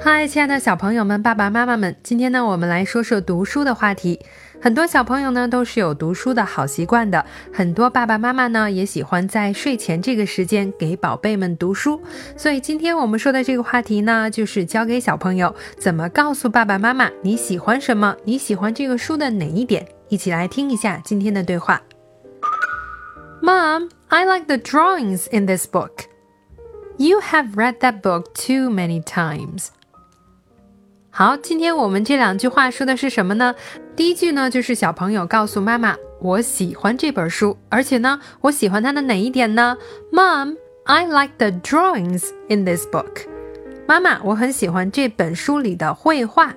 嗨，亲爱的小朋友们、爸爸妈妈们，今天呢，我们来说说读书的话题。很多小朋友呢都是有读书的好习惯的，很多爸爸妈妈呢也喜欢在睡前这个时间给宝贝们读书。所以今天我们说的这个话题呢，就是教给小朋友怎么告诉爸爸妈妈你喜欢什么，你喜欢这个书的哪一点。一起来听一下今天的对话。Mom, I like the drawings in this book. You have read that book too many times. 好，今天我们这两句话说的是什么呢？第一句呢，就是小朋友告诉妈妈，我喜欢这本书，而且呢，我喜欢它的哪一点呢？Mom, I like the drawings in this book. 妈妈，我很喜欢这本书里的绘画。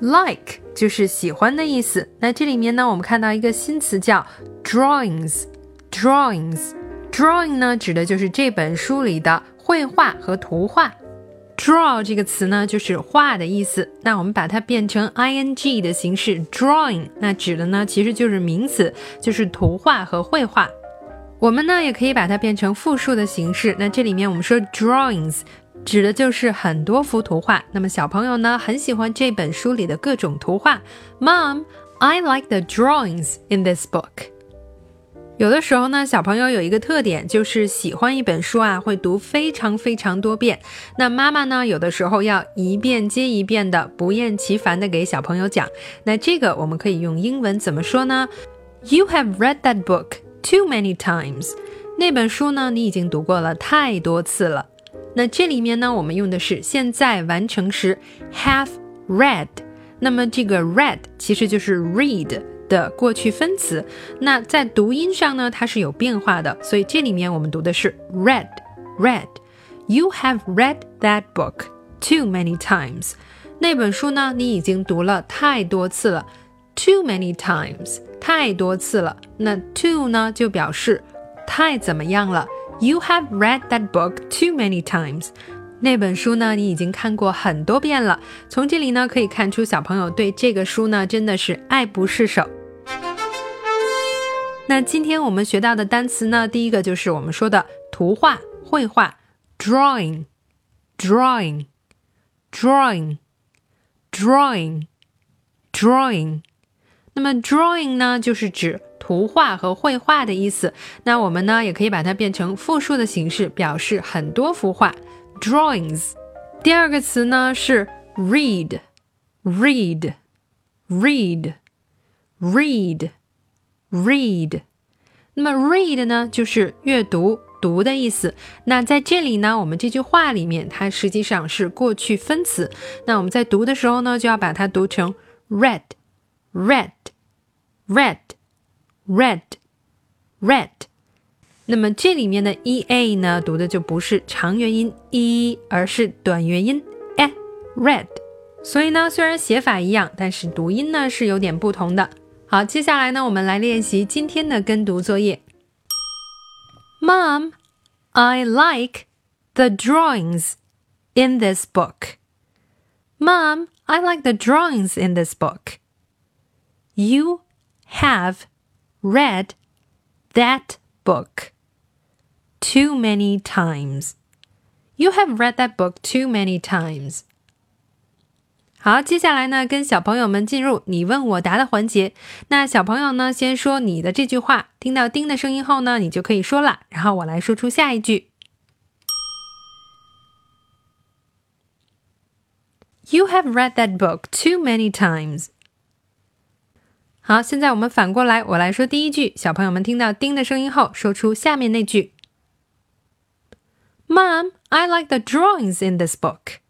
Like 就是喜欢的意思。那这里面呢，我们看到一个新词叫 drawings。drawings drawing 呢，指的就是这本书里的绘画和图画。Draw 这个词呢，就是画的意思。那我们把它变成 ing 的形式，drawing，那指的呢，其实就是名词，就是图画和绘画。我们呢，也可以把它变成复数的形式。那这里面我们说 drawings，指的就是很多幅图画。那么小朋友呢，很喜欢这本书里的各种图画。Mom，I like the drawings in this book. 有的时候呢，小朋友有一个特点，就是喜欢一本书啊，会读非常非常多遍。那妈妈呢，有的时候要一遍接一遍的，不厌其烦的给小朋友讲。那这个我们可以用英文怎么说呢？You have read that book too many times。那本书呢，你已经读过了太多次了。那这里面呢，我们用的是现在完成时 have read。那么这个 read 其实就是 read。的过去分词，那在读音上呢，它是有变化的，所以这里面我们读的是 read read。You have read that book too many times。那本书呢，你已经读了太多次了，too many times，太多次了。那 too 呢，就表示太怎么样了。You have read that book too many times。那本书呢，你已经看过很多遍了。从这里呢，可以看出小朋友对这个书呢，真的是爱不释手。那今天我们学到的单词呢，第一个就是我们说的图画、绘画，drawing，drawing，drawing，drawing，drawing。那么 drawing 呢，就是指图画和绘画的意思。那我们呢，也可以把它变成复数的形式，表示很多幅画，drawings。第二个词呢是 read，read，read，read。read，那么 read 呢，就是阅读、读的意思。那在这里呢，我们这句话里面，它实际上是过去分词。那我们在读的时候呢，就要把它读成 read，read，read，read，read。那么这里面的 e a 呢，读的就不是长元音 e，而是短元音 e，read。所以呢，虽然写法一样，但是读音呢是有点不同的。好，接下来呢，我们来练习今天的跟读作业。Mom, I like the drawings in this book. Mom, I like the drawings in this book. You have read that book too many times. You have read that book too many times. 好，接下来呢，跟小朋友们进入你问我答的环节。那小朋友呢，先说你的这句话，听到“叮”的声音后呢，你就可以说了。然后我来说出下一句。You have read that book too many times。好，现在我们反过来，我来说第一句。小朋友们听到“叮”的声音后，说出下面那句。Mom, I like the drawings in this book.